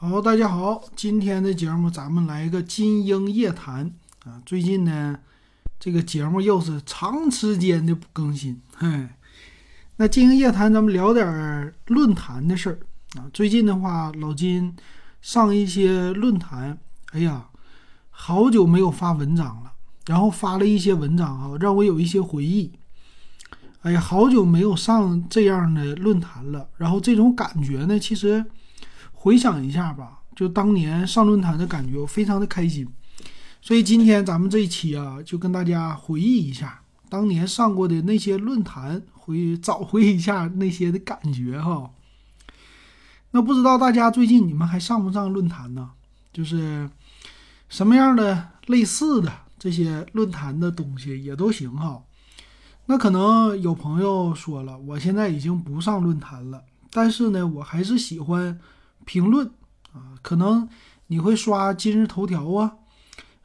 好，大家好，今天的节目咱们来一个金鹰夜谈啊。最近呢，这个节目又是长时间的不更新，嘿。那金鹰夜谈，咱们聊点论坛的事儿啊。最近的话，老金上一些论坛，哎呀，好久没有发文章了，然后发了一些文章哈，让我有一些回忆。哎呀，好久没有上这样的论坛了，然后这种感觉呢，其实。回想一下吧，就当年上论坛的感觉，我非常的开心。所以今天咱们这一期啊，就跟大家回忆一下当年上过的那些论坛，回找回一下那些的感觉哈。那不知道大家最近你们还上不上论坛呢？就是什么样的类似的这些论坛的东西也都行哈。那可能有朋友说了，我现在已经不上论坛了，但是呢，我还是喜欢。评论啊，可能你会刷今日头条啊，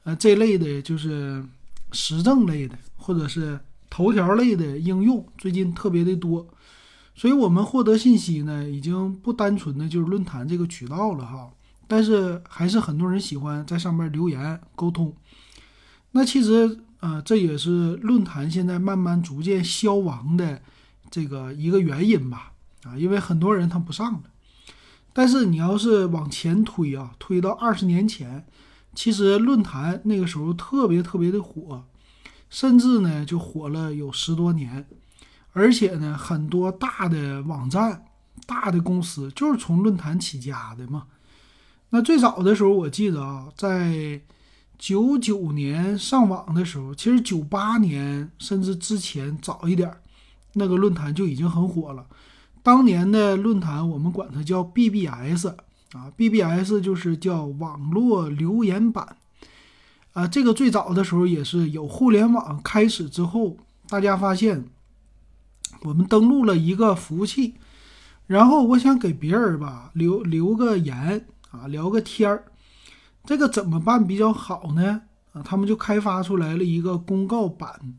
呃这类的就是时政类的，或者是头条类的应用，最近特别的多，所以我们获得信息呢，已经不单纯的就是论坛这个渠道了哈。但是还是很多人喜欢在上面留言沟通。那其实啊，这也是论坛现在慢慢逐渐消亡的这个一个原因吧啊，因为很多人他不上了。但是你要是往前推啊，推到二十年前，其实论坛那个时候特别特别的火，甚至呢就火了有十多年，而且呢很多大的网站、大的公司就是从论坛起家的嘛。那最早的时候，我记得啊，在九九年上网的时候，其实九八年甚至之前早一点，那个论坛就已经很火了。当年的论坛，我们管它叫 BBS 啊，BBS 就是叫网络留言板啊。这个最早的时候也是有互联网开始之后，大家发现我们登录了一个服务器，然后我想给别人吧留留个言啊，聊个天儿，这个怎么办比较好呢？啊，他们就开发出来了一个公告板。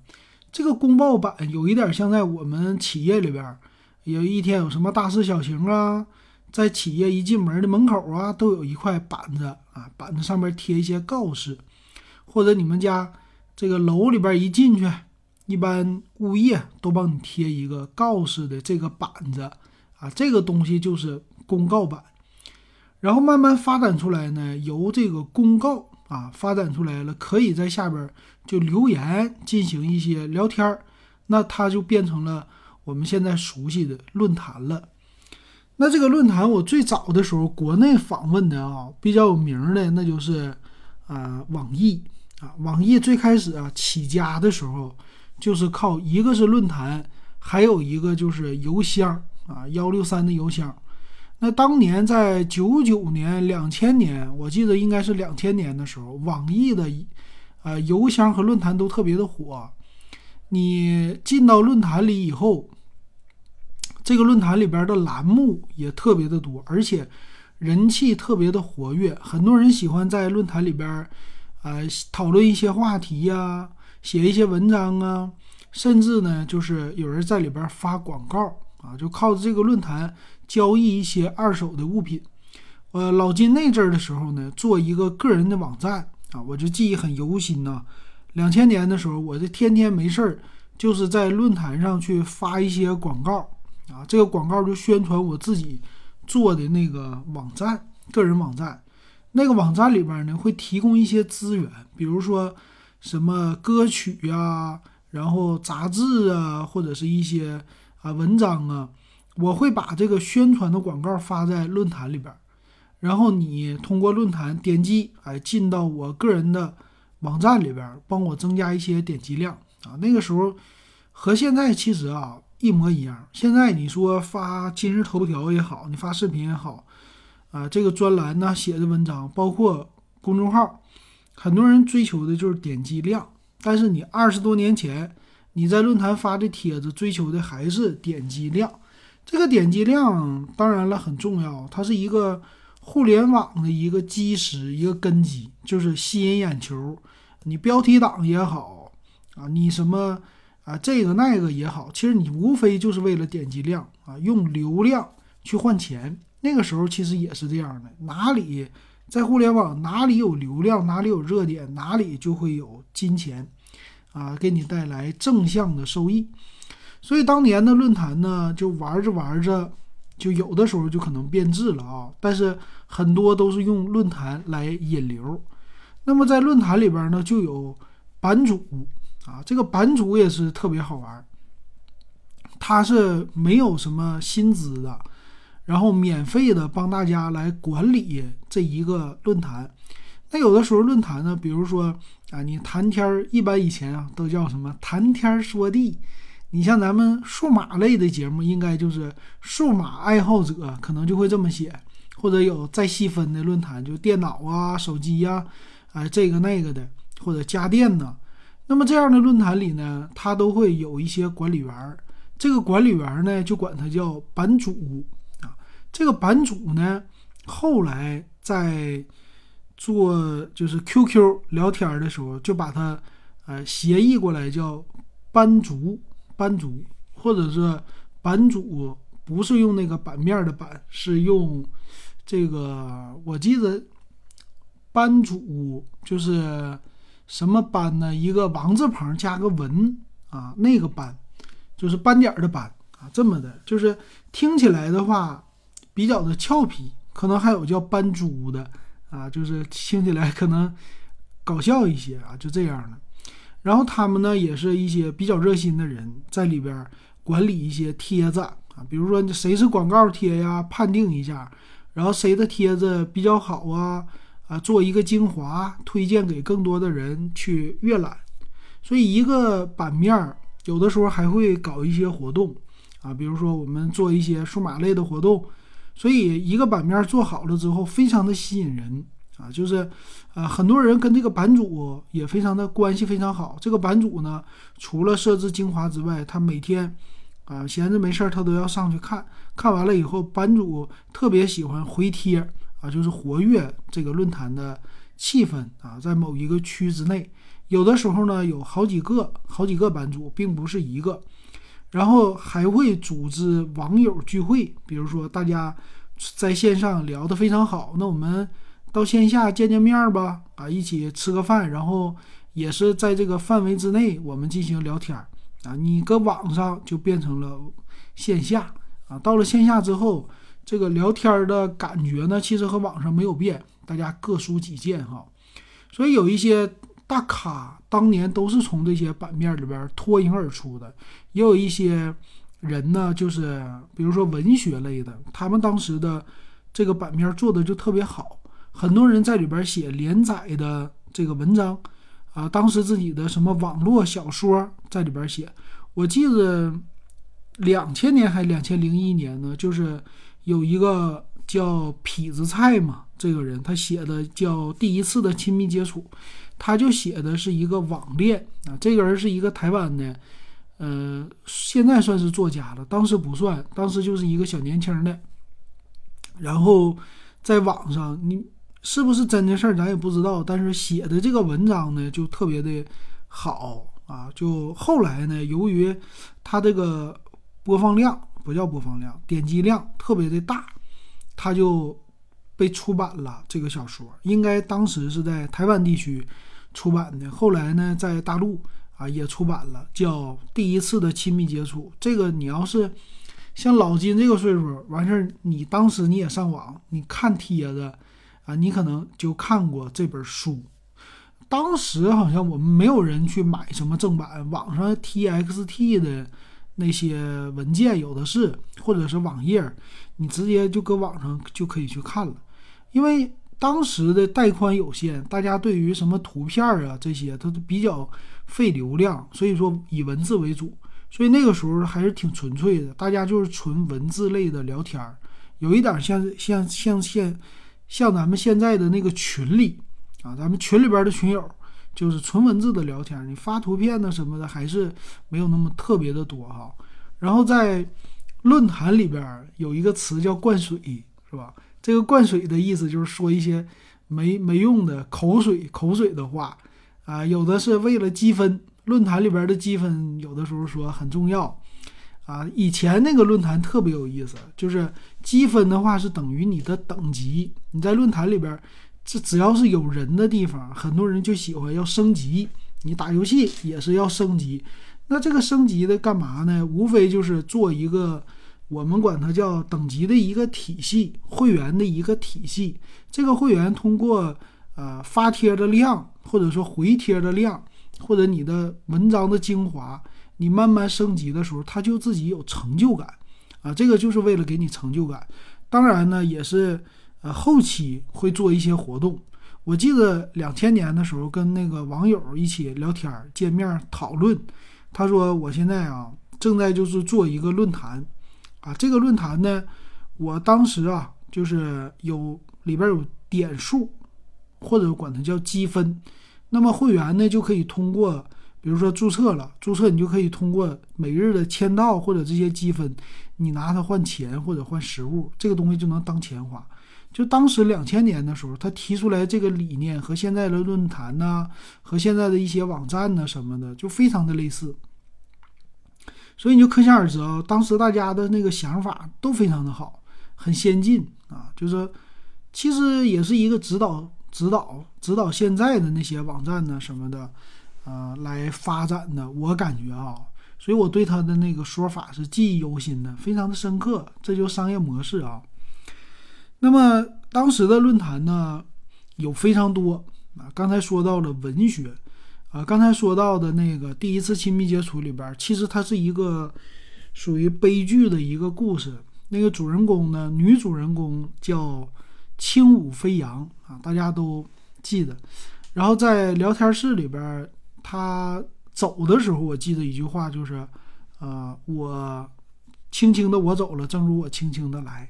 这个公告板有一点像在我们企业里边。有一天有什么大事小情啊，在企业一进门的门口啊，都有一块板子啊，板子上面贴一些告示，或者你们家这个楼里边一进去，一般物业都帮你贴一个告示的这个板子啊，这个东西就是公告板。然后慢慢发展出来呢，由这个公告啊发展出来了，可以在下边就留言进行一些聊天，那它就变成了。我们现在熟悉的论坛了，那这个论坛我最早的时候，国内访问的啊比较有名的，那就是啊网易啊，网易最开始啊起家的时候，就是靠一个是论坛，还有一个就是邮箱啊幺六三的邮箱。那当年在九九年、两千年，我记得应该是两千年的时候，网易的呃邮箱和论坛都特别的火。你进到论坛里以后。这个论坛里边的栏目也特别的多，而且人气特别的活跃，很多人喜欢在论坛里边，呃，讨论一些话题呀，写一些文章啊，甚至呢，就是有人在里边发广告啊，就靠着这个论坛交易一些二手的物品。呃，老金那阵儿的时候呢，做一个个人的网站啊，我就记忆很犹新呐。两千年的时候，我就天天没事儿，就是在论坛上去发一些广告。啊，这个广告就宣传我自己做的那个网站，个人网站。那个网站里边呢，会提供一些资源，比如说什么歌曲呀，然后杂志啊，或者是一些啊文章啊。我会把这个宣传的广告发在论坛里边，然后你通过论坛点击，哎，进到我个人的网站里边，帮我增加一些点击量啊。那个时候和现在其实啊。一模一样。现在你说发今日头条也好，你发视频也好，啊，这个专栏呢写的文章，包括公众号，很多人追求的就是点击量。但是你二十多年前你在论坛发的帖子，追求的还是点击量。这个点击量当然了很重要，它是一个互联网的一个基石，一个根基，就是吸引眼球。你标题党也好，啊，你什么？啊，这个那个也好，其实你无非就是为了点击量啊，用流量去换钱。那个时候其实也是这样的，哪里在互联网哪里有流量，哪里有热点，哪里就会有金钱，啊，给你带来正向的收益。所以当年的论坛呢，就玩着玩着，就有的时候就可能变质了啊。但是很多都是用论坛来引流。那么在论坛里边呢，就有版主啊，这个版主也是特别好玩，他是没有什么薪资的。然后免费的帮大家来管理这一个论坛，那有的时候论坛呢，比如说啊，你谈天儿，一般以前啊都叫什么谈天说地，你像咱们数码类的节目，应该就是数码爱好者可能就会这么写，或者有再细分的论坛，就电脑啊、手机呀，哎这个那个的，或者家电呢，那么这样的论坛里呢，他都会有一些管理员，这个管理员呢就管他叫版主啊。这个版主呢，后来在做就是 QQ 聊天的时候，就把它呃协议过来叫班主，班主，或者是版主，不是用那个版面的版，是用这个我记得班主就是什么班呢？一个王字旁加个文啊，那个班就是斑点的斑啊，这么的，就是听起来的话。比较的俏皮，可能还有叫斑猪的啊，就是听起来可能搞笑一些啊，就这样的。然后他们呢，也是一些比较热心的人，在里边管理一些帖子啊，比如说谁是广告贴呀，判定一下，然后谁的帖子比较好啊，啊，做一个精华，推荐给更多的人去阅览。所以一个版面有的时候还会搞一些活动啊，比如说我们做一些数码类的活动。所以一个版面做好了之后，非常的吸引人啊，就是，呃，很多人跟这个版主也非常的关系非常好。这个版主呢，除了设置精华之外，他每天，啊，闲着没事儿他都要上去看看完了以后，版主特别喜欢回帖啊，就是活跃这个论坛的气氛啊，在某一个区之内，有的时候呢有好几个好几个版主，并不是一个。然后还会组织网友聚会，比如说大家在线上聊得非常好，那我们到线下见见面吧，啊，一起吃个饭，然后也是在这个范围之内，我们进行聊天儿啊。你搁网上就变成了线下啊，到了线下之后，这个聊天的感觉呢，其实和网上没有变，大家各抒己见哈。所以有一些。大咖当年都是从这些版面里边脱颖而出的，也有一些人呢，就是比如说文学类的，他们当时的这个版面做的就特别好，很多人在里边写连载的这个文章啊，当时自己的什么网络小说在里边写，我记得两千年还两千零一年呢，就是有一个叫痞子菜嘛，这个人他写的叫第一次的亲密接触。他就写的是一个网恋啊，这个人是一个台湾的，呃，现在算是作家了，当时不算，当时就是一个小年轻的。然后在网上，你是不是真的事儿咱也不知道，但是写的这个文章呢就特别的好啊。就后来呢，由于他这个播放量不叫播放量，点击量特别的大，他就。被出版了这个小说，应该当时是在台湾地区出版的。后来呢，在大陆啊也出版了，叫《第一次的亲密接触》。这个你要是像老金这个岁数，完事儿，你当时你也上网，你看帖子啊，你可能就看过这本书。当时好像我们没有人去买什么正版，网上 TXT 的那些文件有的是，或者是网页，你直接就搁网上就可以去看了。因为当时的带宽有限，大家对于什么图片啊这些，它都比较费流量，所以说以文字为主。所以那个时候还是挺纯粹的，大家就是纯文字类的聊天儿，有一点像像像现像咱们现在的那个群里啊，咱们群里边的群友就是纯文字的聊天，你发图片呢什么的还是没有那么特别的多哈。然后在论坛里边有一个词叫灌水，是吧？这个灌水的意思就是说一些没没用的口水口水的话啊，有的是为了积分，论坛里边的积分有的时候说很重要啊，以前那个论坛特别有意思，就是积分的话是等于你的等级。你在论坛里边，这只要是有人的地方，很多人就喜欢要升级。你打游戏也是要升级，那这个升级的干嘛呢？无非就是做一个我们管它叫等级的一个体系，会员的一个体系。这个会员通过呃发帖的量，或者说回帖的量，或者你的文章的精华。你慢慢升级的时候，他就自己有成就感，啊，这个就是为了给你成就感。当然呢，也是呃后期会做一些活动。我记得两千年的时候，跟那个网友一起聊天、见面讨论，他说我现在啊正在就是做一个论坛，啊，这个论坛呢，我当时啊就是有里边有点数，或者管它叫积分，那么会员呢就可以通过。比如说注册了，注册你就可以通过每日的签到或者这些积分，你拿它换钱或者换实物，这个东西就能当钱花。就当时两千年的时候，他提出来这个理念和现在的论坛呐，和现在的一些网站呐什么的，就非常的类似。所以你就可想而知啊，当时大家的那个想法都非常的好，很先进啊，就是其实也是一个指导、指导、指导现在的那些网站呢什么的。呃，来发展的，我感觉啊，所以我对他的那个说法是记忆犹新的，非常的深刻。这就商业模式啊。那么当时的论坛呢，有非常多啊。刚才说到了文学啊，刚才说到的那个第一次亲密接触里边，其实它是一个属于悲剧的一个故事。那个主人公呢，女主人公叫轻舞飞扬啊，大家都记得。然后在聊天室里边。他走的时候，我记得一句话，就是，呃，我轻轻的我走了，正如我轻轻的来，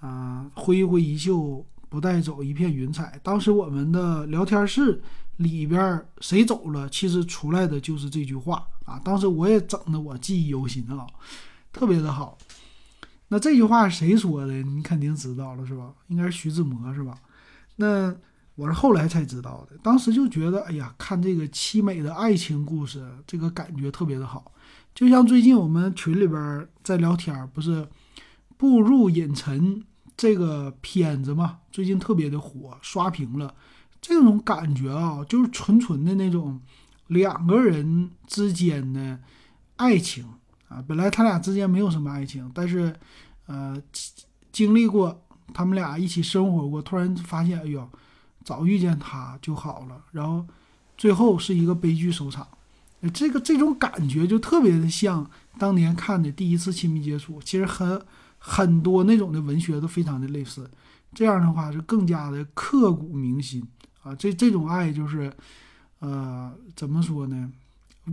啊，挥挥衣袖，不带走一片云彩。当时我们的聊天室里边谁走了，其实出来的就是这句话啊。当时我也整的我记忆犹新啊，特别的好。那这句话谁说的？你肯定知道了是吧？应该是徐志摩是吧？那。我是后来才知道的，当时就觉得，哎呀，看这个凄美的爱情故事，这个感觉特别的好。就像最近我们群里边在聊天，不是《步入隐尘》这个片子嘛，最近特别的火，刷屏了。这种感觉啊，就是纯纯的那种两个人之间的爱情啊。本来他俩之间没有什么爱情，但是，呃，经历过他们俩一起生活过，突然发现，哎呦。早遇见他就好了，然后最后是一个悲剧收场。这个这种感觉就特别的像当年看的第一次亲密接触，其实很很多那种的文学都非常的类似。这样的话是更加的刻骨铭心啊！这这种爱就是，呃，怎么说呢？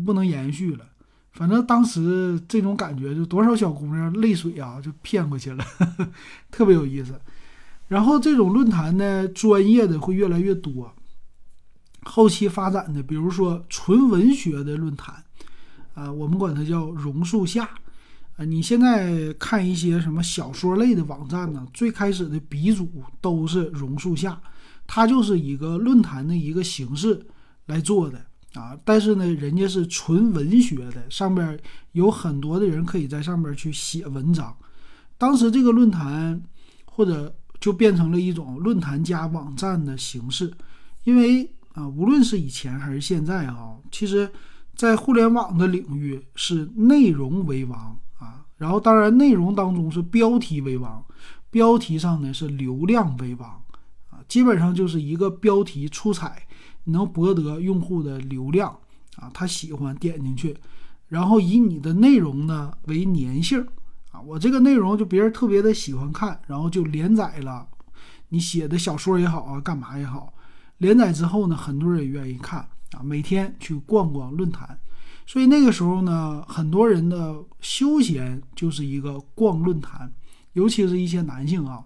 不能延续了。反正当时这种感觉，就多少小姑娘泪水啊就骗过去了，特别有意思。然后这种论坛呢，专业的会越来越多。后期发展的，比如说纯文学的论坛，啊，我们管它叫榕树下。啊，你现在看一些什么小说类的网站呢？最开始的鼻祖都是榕树下，它就是一个论坛的一个形式来做的啊。但是呢，人家是纯文学的，上边有很多的人可以在上边去写文章。当时这个论坛或者就变成了一种论坛加网站的形式，因为啊，无论是以前还是现在啊，其实，在互联网的领域是内容为王啊，然后当然内容当中是标题为王，标题上呢是流量为王啊，基本上就是一个标题出彩，能博得用户的流量啊，他喜欢点进去，然后以你的内容呢为粘性。啊我这个内容就别人特别的喜欢看，然后就连载了。你写的小说也好啊，干嘛也好，连载之后呢，很多人也愿意看啊。每天去逛逛论坛，所以那个时候呢，很多人的休闲就是一个逛论坛，尤其是一些男性啊，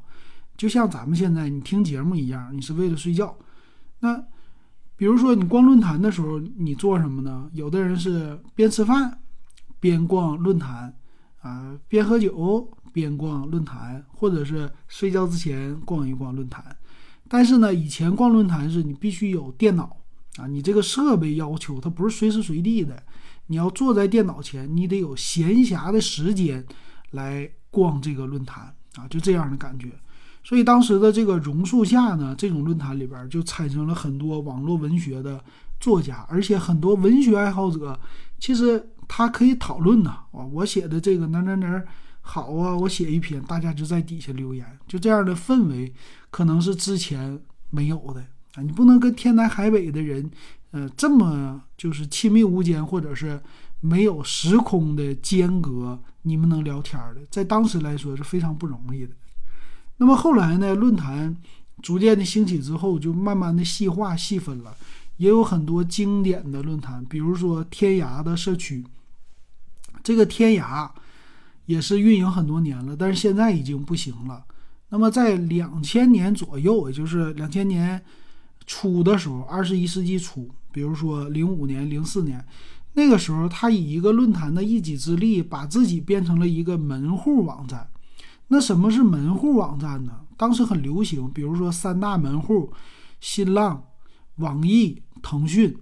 就像咱们现在你听节目一样，你是为了睡觉。那比如说你逛论坛的时候，你做什么呢？有的人是边吃饭边逛论坛。啊，边喝酒边逛论坛，或者是睡觉之前逛一逛论坛。但是呢，以前逛论坛是你必须有电脑啊，你这个设备要求它不是随时随地的，你要坐在电脑前，你得有闲暇的时间来逛这个论坛啊，就这样的感觉。所以当时的这个榕树下呢，这种论坛里边就产生了很多网络文学的作家，而且很多文学爱好者，其实他可以讨论呐，啊，我写的这个哪哪哪好啊，我写一篇，大家就在底下留言，就这样的氛围，可能是之前没有的啊，你不能跟天南海北的人。呃，这么就是亲密无间，或者是没有时空的间隔，你们能聊天的，在当时来说是非常不容易的。那么后来呢，论坛逐渐的兴起之后，就慢慢的细化细分了，也有很多经典的论坛，比如说天涯的社区。这个天涯也是运营很多年了，但是现在已经不行了。那么在两千年左右，也就是两千年初的时候，二十一世纪初。比如说零五年、零四年，那个时候，他以一个论坛的一己之力，把自己变成了一个门户网站。那什么是门户网站呢？当时很流行，比如说三大门户：新浪、网易、腾讯，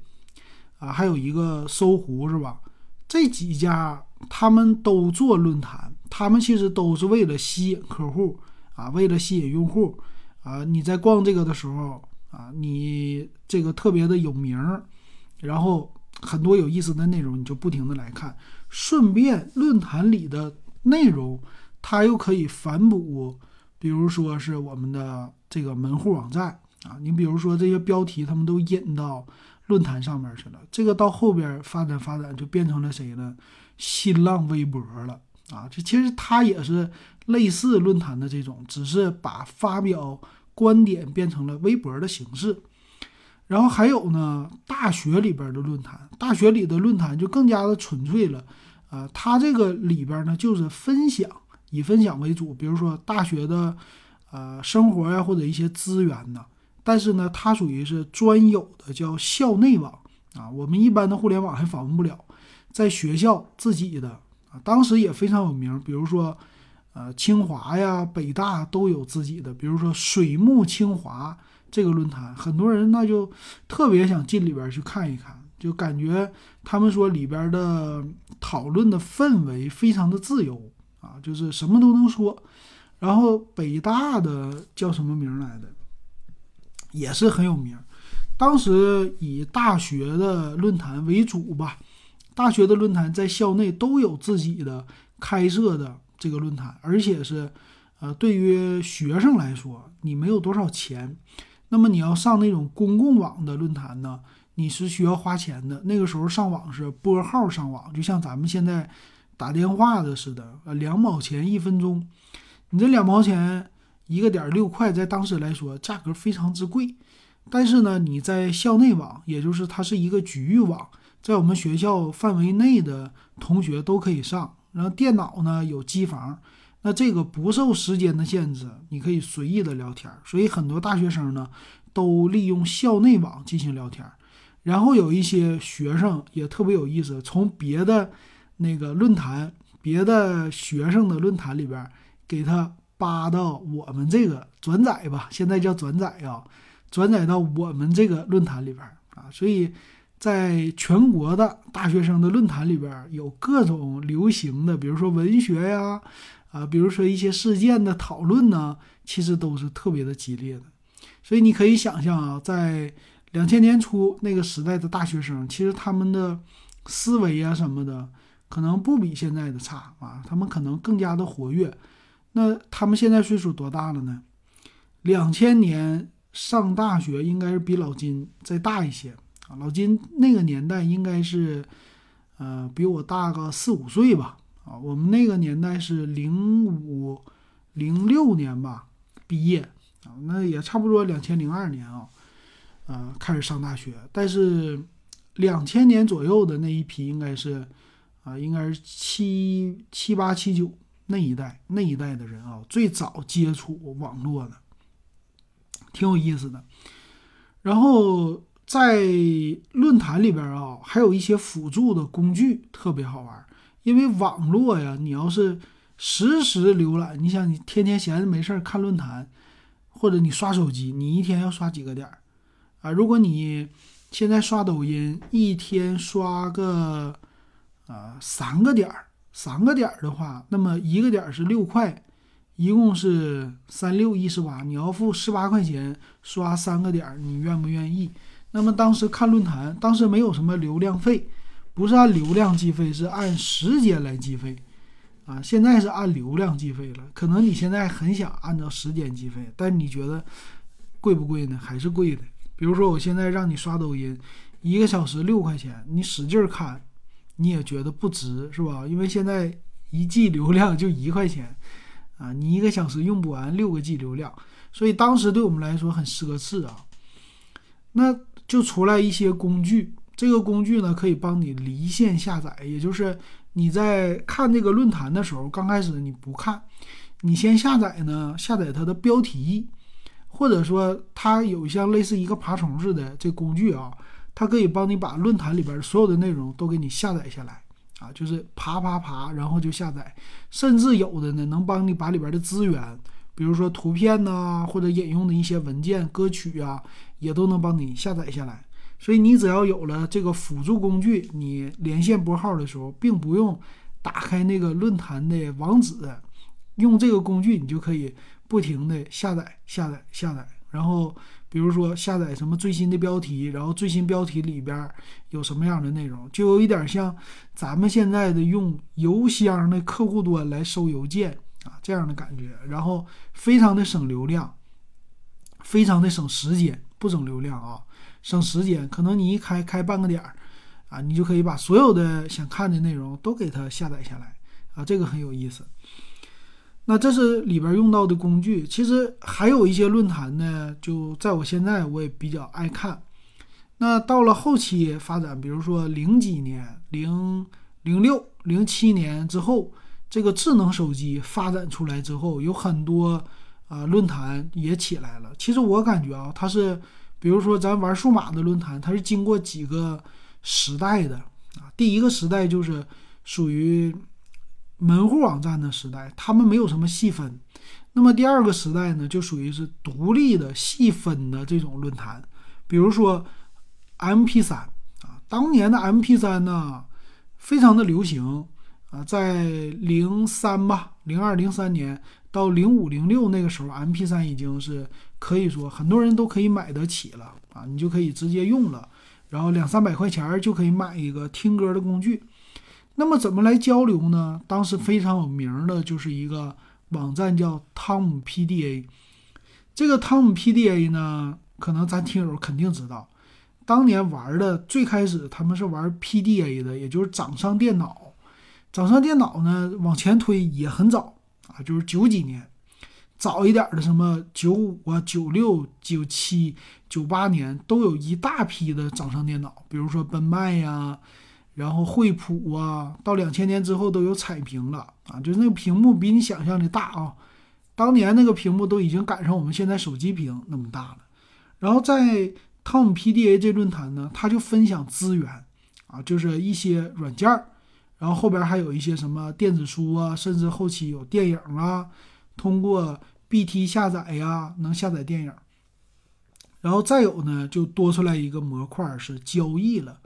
啊，还有一个搜狐，是吧？这几家他们都做论坛，他们其实都是为了吸引客户啊，为了吸引用户啊。你在逛这个的时候。啊，你这个特别的有名儿，然后很多有意思的内容，你就不停的来看，顺便论坛里的内容，它又可以反哺，比如说是我们的这个门户网站啊，你比如说这些标题，他们都引到论坛上面去了，这个到后边发展发展就变成了谁呢？新浪微博了啊，这其实它也是类似论坛的这种，只是把发表。观点变成了微博的形式，然后还有呢，大学里边的论坛，大学里的论坛就更加的纯粹了，啊，它这个里边呢就是分享，以分享为主，比如说大学的，呃，生活呀或者一些资源呢，但是呢，它属于是专有的叫校内网。啊，我们一般的互联网还访问不了，在学校自己的。啊，当时也非常有名，比如说。呃，清华呀、北大都有自己的，比如说水木清华这个论坛，很多人那就特别想进里边去看一看，就感觉他们说里边的讨论的氛围非常的自由啊，就是什么都能说。然后北大的叫什么名来的，也是很有名，当时以大学的论坛为主吧，大学的论坛在校内都有自己的开设的。这个论坛，而且是，呃，对于学生来说，你没有多少钱，那么你要上那种公共网的论坛呢，你是需要花钱的。那个时候上网是拨号上网，就像咱们现在打电话的似的，呃，两毛钱一分钟。你这两毛钱一个点六块，在当时来说价格非常之贵。但是呢，你在校内网，也就是它是一个局域网，在我们学校范围内的同学都可以上。然后电脑呢有机房，那这个不受时间的限制，你可以随意的聊天。所以很多大学生呢都利用校内网进行聊天。然后有一些学生也特别有意思，从别的那个论坛、别的学生的论坛里边给他扒到我们这个转载吧，现在叫转载啊，转载到我们这个论坛里边啊，所以。在全国的大学生的论坛里边，有各种流行的，比如说文学呀，啊，比如说一些事件的讨论呢，其实都是特别的激烈的。所以你可以想象啊，在两千年初那个时代的大学生，其实他们的思维啊什么的，可能不比现在的差啊，他们可能更加的活跃。那他们现在岁数多大了呢？两千年上大学应该是比老金再大一些。老金那个年代应该是，呃，比我大个四五岁吧。啊，我们那个年代是零五零六年吧毕业，啊，那也差不多两千零二年啊，呃，开始上大学。但是两千年左右的那一批应该是，啊，应该是七七八七九那一代那一代的人啊，最早接触网络的，挺有意思的。然后。在论坛里边啊，还有一些辅助的工具特别好玩。因为网络呀，你要是实时浏览，你想你天天闲着没事儿看论坛，或者你刷手机，你一天要刷几个点儿啊？如果你现在刷抖音，一天刷个啊，三个点儿，三个点儿的话，那么一个点儿是六块，一共是三六一十八，你要付十八块钱刷三个点儿，你愿不愿意？那么当时看论坛，当时没有什么流量费，不是按流量计费，是按时间来计费，啊，现在是按流量计费了。可能你现在很想按照时间计费，但你觉得贵不贵呢？还是贵的。比如说我现在让你刷抖音，一个小时六块钱，你使劲看，你也觉得不值，是吧？因为现在一 G 流量就一块钱，啊，你一个小时用不完六个 G 流量，所以当时对我们来说很奢侈啊。那就出来一些工具，这个工具呢可以帮你离线下载，也就是你在看这个论坛的时候，刚开始你不看，你先下载呢，下载它的标题，或者说它有像类似一个爬虫似的这工具啊，它可以帮你把论坛里边所有的内容都给你下载下来啊，就是爬爬爬，然后就下载，甚至有的呢能帮你把里边的资源，比如说图片呐，或者引用的一些文件、歌曲啊。也都能帮你下载下来，所以你只要有了这个辅助工具，你连线拨号的时候，并不用打开那个论坛的网址，用这个工具你就可以不停的下载、下载、下载。然后，比如说下载什么最新的标题，然后最新标题里边有什么样的内容，就有一点像咱们现在的用邮箱的客户端来收邮件啊这样的感觉，然后非常的省流量，非常的省时间。不省流量啊，省时间。可能你一开开半个点儿，啊，你就可以把所有的想看的内容都给它下载下来啊，这个很有意思。那这是里边用到的工具。其实还有一些论坛呢，就在我现在我也比较爱看。那到了后期发展，比如说零几年、零零六、零七年之后，这个智能手机发展出来之后，有很多。啊，论坛也起来了。其实我感觉啊，它是，比如说咱玩数码的论坛，它是经过几个时代的啊。第一个时代就是属于门户网站的时代，他们没有什么细分。那么第二个时代呢，就属于是独立的细分的这种论坛，比如说 MP3 啊，当年的 MP3 呢，非常的流行啊，在零三吧，零二零三年。到零五零六那个时候，M P 三已经是可以说很多人都可以买得起了啊，你就可以直接用了，然后两三百块钱就可以买一个听歌的工具。那么怎么来交流呢？当时非常有名的就是一个网站叫汤姆 P D A。这个汤姆 P D A 呢，可能咱听友肯定知道，当年玩的最开始他们是玩 P D A 的，也就是掌上电脑。掌上电脑呢，往前推也很早。啊，就是九几年，早一点的什么九五啊、九六、九七、九八年，都有一大批的掌上电脑，比如说奔迈呀，然后惠普啊，到两千年之后都有彩屏了啊，就是那个屏幕比你想象的大啊，当年那个屏幕都已经赶上我们现在手机屏那么大了。然后在汤姆 PDA 这论坛呢，他就分享资源啊，就是一些软件儿。然后后边还有一些什么电子书啊，甚至后期有电影啊，通过 BT 下载呀，能下载电影。然后再有呢，就多出来一个模块是交易了。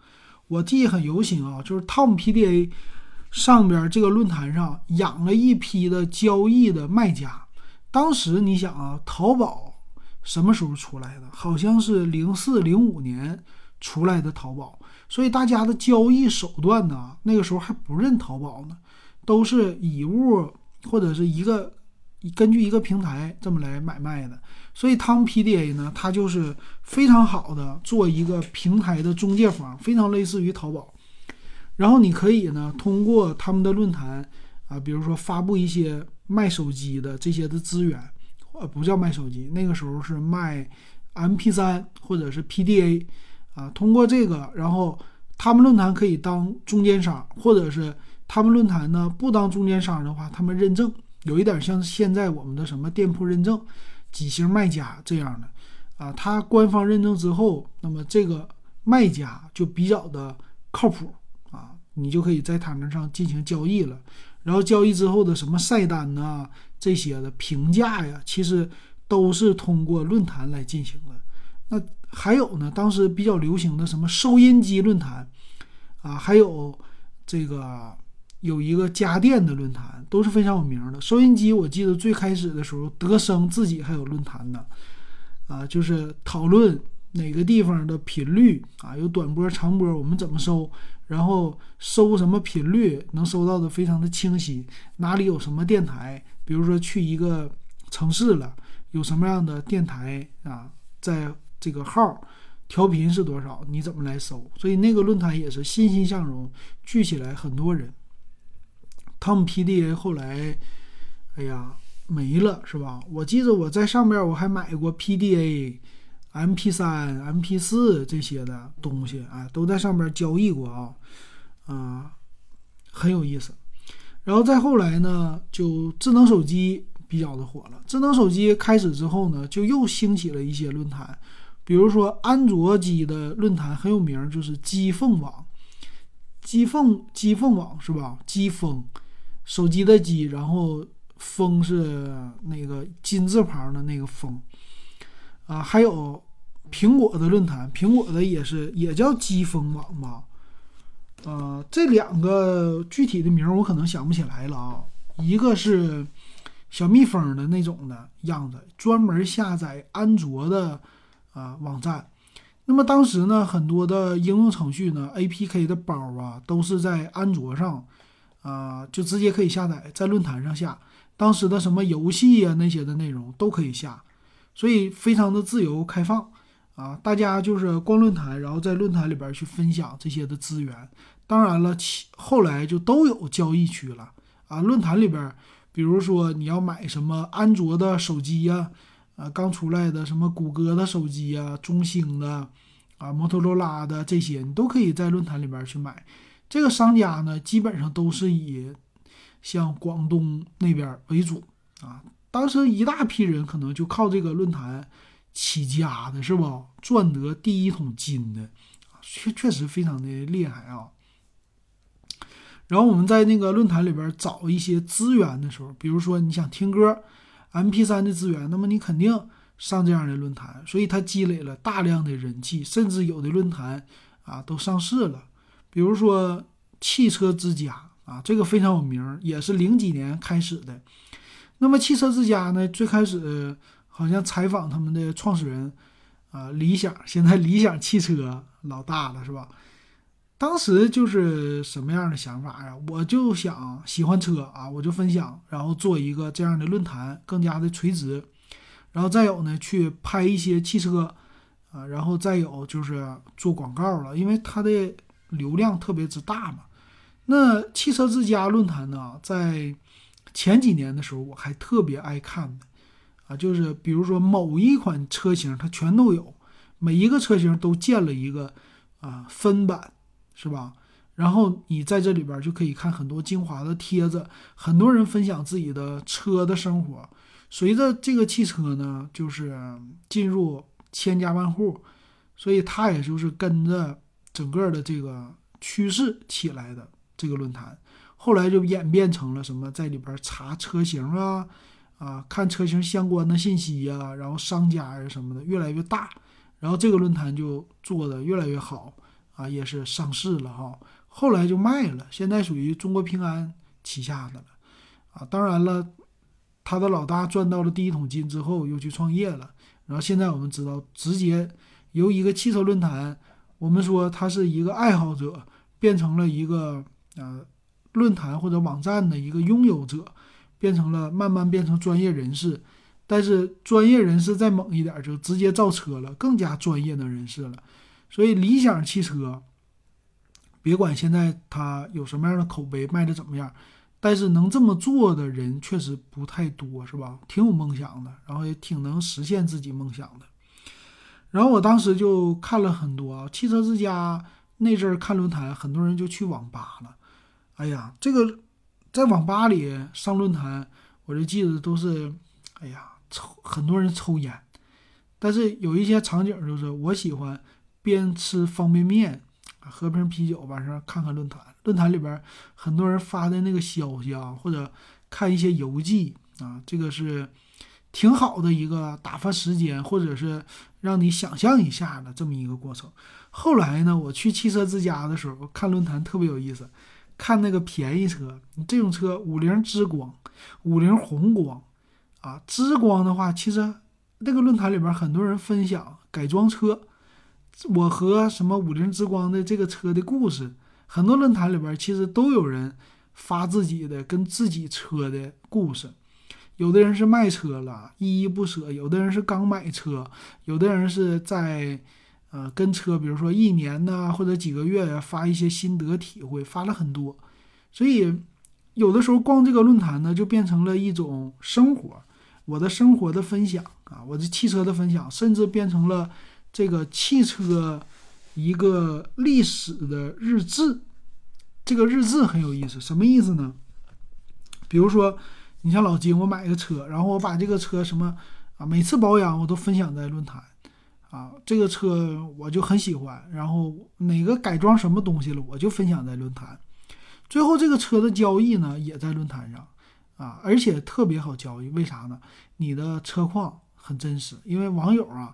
我记忆很犹新啊，就是 Tom PDA 上边这个论坛上养了一批的交易的卖家。当时你想啊，淘宝什么时候出来的？好像是零四零五年出来的淘宝。所以大家的交易手段呢，那个时候还不认淘宝呢，都是以物或者是一个根据一个平台这么来买卖的。所以汤 PDA 呢，它就是非常好的做一个平台的中介方，非常类似于淘宝。然后你可以呢，通过他们的论坛啊，比如说发布一些卖手机的这些的资源，呃，不叫卖手机，那个时候是卖 MP3 或者是 PDA。啊，通过这个，然后他们论坛可以当中间商，或者是他们论坛呢不当中间商的话，他们认证有一点像现在我们的什么店铺认证、几星卖家这样的啊。他官方认证之后，那么这个卖家就比较的靠谱啊，你就可以在他们上进行交易了。然后交易之后的什么晒单呐这些的评价呀，其实都是通过论坛来进行的。那还有呢，当时比较流行的什么收音机论坛，啊，还有这个有一个家电的论坛，都是非常有名的。收音机，我记得最开始的时候，德生自己还有论坛呢，啊，就是讨论哪个地方的频率啊，有短波、长波，我们怎么收，然后收什么频率能收到的非常的清晰，哪里有什么电台，比如说去一个城市了，有什么样的电台啊，在这个号。调频是多少？你怎么来搜？所以那个论坛也是欣欣向荣，聚起来很多人。汤姆 PDA 后来，哎呀没了，是吧？我记得我在上边我还买过 PDA、MP3、MP4 这些的东西啊，都在上边交易过啊，啊，很有意思。然后再后来呢，就智能手机比较的火了。智能手机开始之后呢，就又兴起了一些论坛。比如说，安卓机的论坛很有名，就是机凤网，机凤机凤网是吧？机风，手机的机，然后风是那个金字旁的那个风，啊，还有苹果的论坛，苹果的也是也叫机风网吧？呃，这两个具体的名我可能想不起来了啊。一个是小蜜蜂的那种的样子，专门下载安卓的。啊，网站，那么当时呢，很多的应用程序呢，APK 的包啊，都是在安卓上，啊，就直接可以下载，在论坛上下。当时的什么游戏呀那些的内容都可以下，所以非常的自由开放啊，大家就是逛论坛，然后在论坛里边去分享这些的资源。当然了，其后来就都有交易区了啊，论坛里边，比如说你要买什么安卓的手机呀。啊刚出来的什么谷歌的手机啊，中兴的，啊，摩托罗拉的这些，你都可以在论坛里边去买。这个商家呢，基本上都是以像广东那边为主啊。当时一大批人可能就靠这个论坛起家的，是不？赚得第一桶金的，确确实非常的厉害啊。然后我们在那个论坛里边找一些资源的时候，比如说你想听歌。M P 三的资源，那么你肯定上这样的论坛，所以它积累了大量的人气，甚至有的论坛啊都上市了。比如说汽车之家啊，这个非常有名，也是零几年开始的。那么汽车之家呢，最开始好像采访他们的创始人啊，理想，现在理想汽车老大了，是吧？当时就是什么样的想法呀？我就想喜欢车啊，我就分享，然后做一个这样的论坛，更加的垂直。然后再有呢，去拍一些汽车啊，然后再有就是做广告了，因为它的流量特别之大嘛。那汽车之家论坛呢，在前几年的时候，我还特别爱看的啊，就是比如说某一款车型，它全都有，每一个车型都建了一个啊分版。是吧？然后你在这里边就可以看很多精华的帖子，很多人分享自己的车的生活。随着这个汽车呢，就是进入千家万户，所以它也就是跟着整个的这个趋势起来的这个论坛。后来就演变成了什么，在里边查车型啊，啊，看车型相关的信息呀，然后商家呀什么的越来越大，然后这个论坛就做的越来越好。啊，也是上市了哈，后来就卖了，现在属于中国平安旗下的了，啊，当然了，他的老大赚到了第一桶金之后，又去创业了，然后现在我们知道，直接由一个汽车论坛，我们说他是一个爱好者，变成了一个呃论坛或者网站的一个拥有者，变成了慢慢变成专业人士，但是专业人士再猛一点，就直接造车了，更加专业的人士了。所以理想汽车，别管现在它有什么样的口碑，卖的怎么样，但是能这么做的人确实不太多，是吧？挺有梦想的，然后也挺能实现自己梦想的。然后我当时就看了很多啊汽车之家那阵儿看论坛，很多人就去网吧了。哎呀，这个在网吧里上论坛，我就记得都是，哎呀，抽很多人抽烟，但是有一些场景就是我喜欢。边吃方便面，喝瓶啤酒，晚上看看论坛。论坛里边很多人发的那个消息啊，或者看一些游记啊，这个是挺好的一个打发时间，或者是让你想象一下的这么一个过程。后来呢，我去汽车之家的时候看论坛特别有意思，看那个便宜车，这种车五菱之光、五菱宏光啊，之光的话，其实那个论坛里边很多人分享改装车，我和什么五菱之光的这个车的故事，很多论坛里边其实都有人发自己的跟自己车的故事。有的人是卖车了，依依不舍；有的人是刚买车；有的人是在，呃，跟车，比如说一年呐，或者几个月呀，发一些心得体会，发了很多。所以，有的时候逛这个论坛呢，就变成了一种生活，我的生活的分享啊，我的汽车的分享，甚至变成了这个汽车一个历史的日志。这个日志很有意思，什么意思呢？比如说。你像老金，我买个车，然后我把这个车什么啊，每次保养我都分享在论坛，啊，这个车我就很喜欢，然后哪个改装什么东西了，我就分享在论坛。最后这个车的交易呢，也在论坛上，啊，而且特别好交易，为啥呢？你的车况很真实，因为网友啊，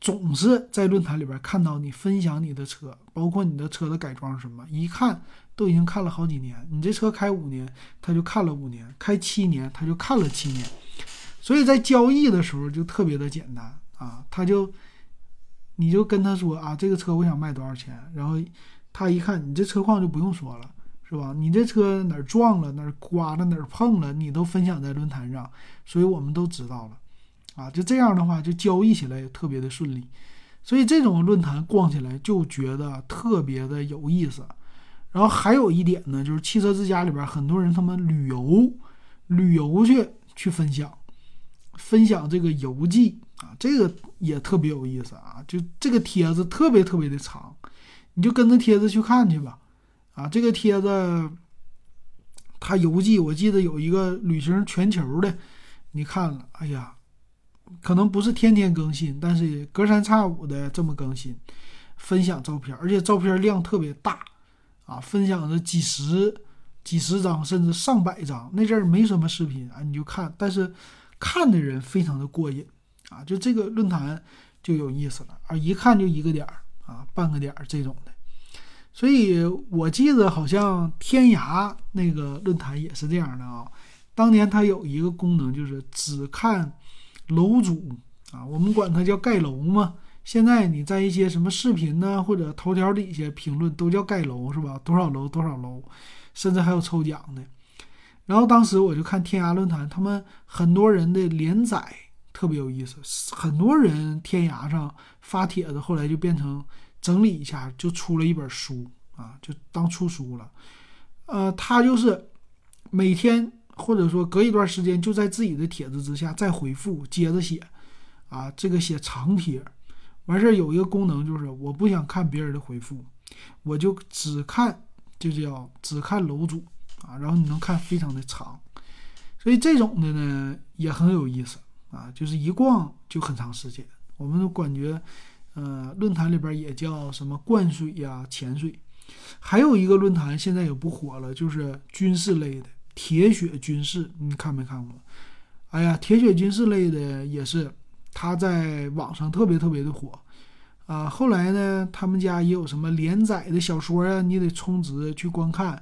总是在论坛里边看到你分享你的车，包括你的车的改装什么，一看。都已经看了好几年，你这车开五年，他就看了五年；开七年，他就看了七年。所以在交易的时候就特别的简单啊，他就你就跟他说啊，这个车我想卖多少钱，然后他一看你这车况就不用说了，是吧？你这车哪儿撞了，哪儿刮了，哪儿碰了，你都分享在论坛上，所以我们都知道了啊。就这样的话，就交易起来也特别的顺利。所以这种论坛逛起来就觉得特别的有意思。然后还有一点呢，就是汽车之家里边很多人他们旅游，旅游去去分享，分享这个游记啊，这个也特别有意思啊。就这个帖子特别特别的长，你就跟着帖子去看去吧。啊，这个帖子他游记，我记得有一个旅行全球的，你看了，哎呀，可能不是天天更新，但是隔三差五的这么更新，分享照片，而且照片量特别大。啊，分享的几十、几十张，甚至上百张。那阵儿没什么视频啊，你就看，但是看的人非常的过瘾啊。就这个论坛就有意思了啊，一看就一个点儿啊，半个点儿这种的。所以我记得好像天涯那个论坛也是这样的啊。当年它有一个功能，就是只看楼主啊，我们管它叫盖楼嘛。现在你在一些什么视频呢，或者头条底下评论都叫盖楼是吧？多少楼多少楼，甚至还有抽奖的。然后当时我就看天涯论坛，他们很多人的连载特别有意思，很多人天涯上发帖子，后来就变成整理一下，就出了一本书啊，就当出书了。呃，他就是每天或者说隔一段时间，就在自己的帖子之下再回复，接着写啊，这个写长帖。完事儿有一个功能，就是我不想看别人的回复，我就只看，就叫只看楼主啊，然后你能看非常的长，所以这种的呢也很有意思啊，就是一逛就很长时间。我们都感觉，呃，论坛里边也叫什么灌水呀、潜水，还有一个论坛现在也不火了，就是军事类的铁血军事，你看没看过？哎呀，铁血军事类的也是。他在网上特别特别的火，啊，后来呢，他们家也有什么连载的小说呀，你得充值去观看，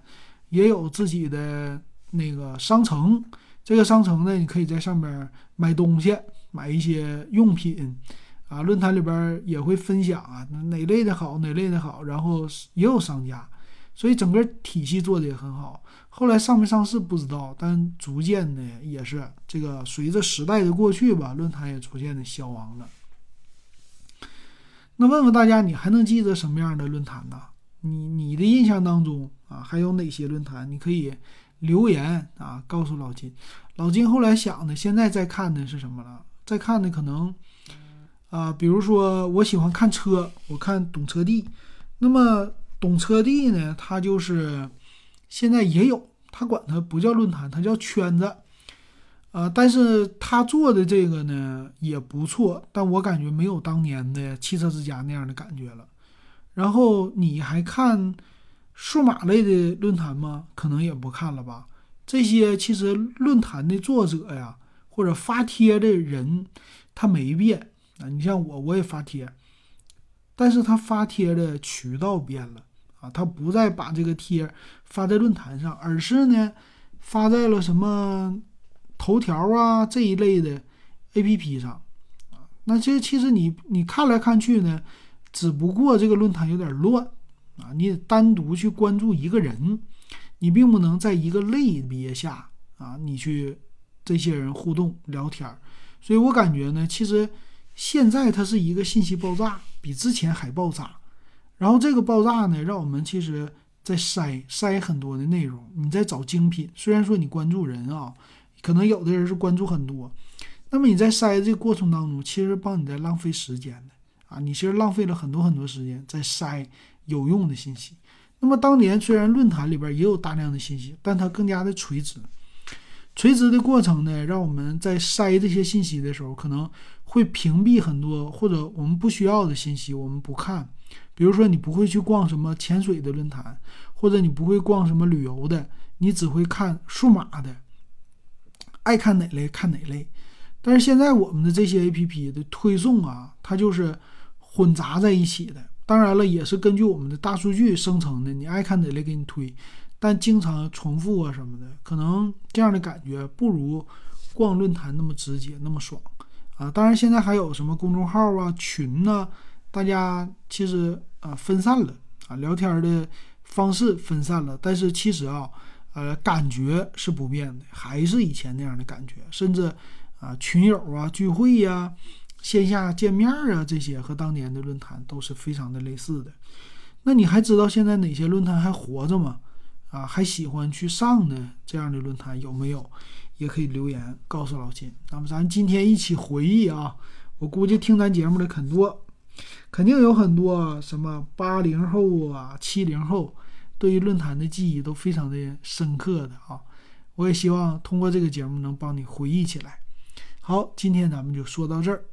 也有自己的那个商城，这个商城呢，你可以在上面买东西，买一些用品，啊，论坛里边也会分享啊，哪类的好，哪类的好，然后也有商家，所以整个体系做的也很好。后来上没上市不知道，但逐渐的也是这个随着时代的过去吧，论坛也逐渐的消亡了。那问问大家，你还能记得什么样的论坛呢？你你的印象当中啊，还有哪些论坛？你可以留言啊，告诉老金。老金后来想的，现在在看的是什么了？在看的可能啊，比如说我喜欢看车，我看懂车帝。那么懂车帝呢，他就是。现在也有，他管它不叫论坛，它叫圈子，啊，但是他做的这个呢也不错，但我感觉没有当年的汽车之家那样的感觉了。然后你还看数码类的论坛吗？可能也不看了吧。这些其实论坛的作者呀，或者发帖的人，他没变啊。你像我，我也发帖，但是他发帖的渠道变了啊，他不再把这个贴发在论坛上，而是呢发在了什么头条啊这一类的 A P P 上啊。那这其实你你看来看去呢，只不过这个论坛有点乱啊，你得单独去关注一个人，你并不能在一个类别下啊，你去这些人互动聊天儿。所以我感觉呢，其实现在它是一个信息爆炸，比之前还爆炸。然后这个爆炸呢，让我们其实在筛筛很多的内容，你在找精品。虽然说你关注人啊，可能有的人是关注很多，那么你在筛这个过程当中，其实帮你在浪费时间的啊，你其实浪费了很多很多时间在筛有用的信息。那么当年虽然论坛里边也有大量的信息，但它更加的垂直。垂直的过程呢，让我们在筛这些信息的时候，可能会屏蔽很多或者我们不需要的信息，我们不看。比如说，你不会去逛什么潜水的论坛，或者你不会逛什么旅游的，你只会看数码的，爱看哪类看哪类。但是现在我们的这些 A P P 的推送啊，它就是混杂在一起的。当然了，也是根据我们的大数据生成的，你爱看哪类给你推。但经常重复啊什么的，可能这样的感觉不如逛论坛那么直接那么爽啊！当然，现在还有什么公众号啊、群呢？大家其实啊分散了啊，聊天的方式分散了，但是其实啊，呃，感觉是不变的，还是以前那样的感觉。甚至啊，群友啊、聚会呀、线下见面啊，这些和当年的论坛都是非常的类似的。那你还知道现在哪些论坛还活着吗？啊，还喜欢去上呢？这样的论坛有没有？也可以留言告诉老金。那么咱今天一起回忆啊，我估计听咱节目的很多，肯定有很多什么八零后啊、七零后，对于论坛的记忆都非常的深刻的啊。我也希望通过这个节目能帮你回忆起来。好，今天咱们就说到这儿。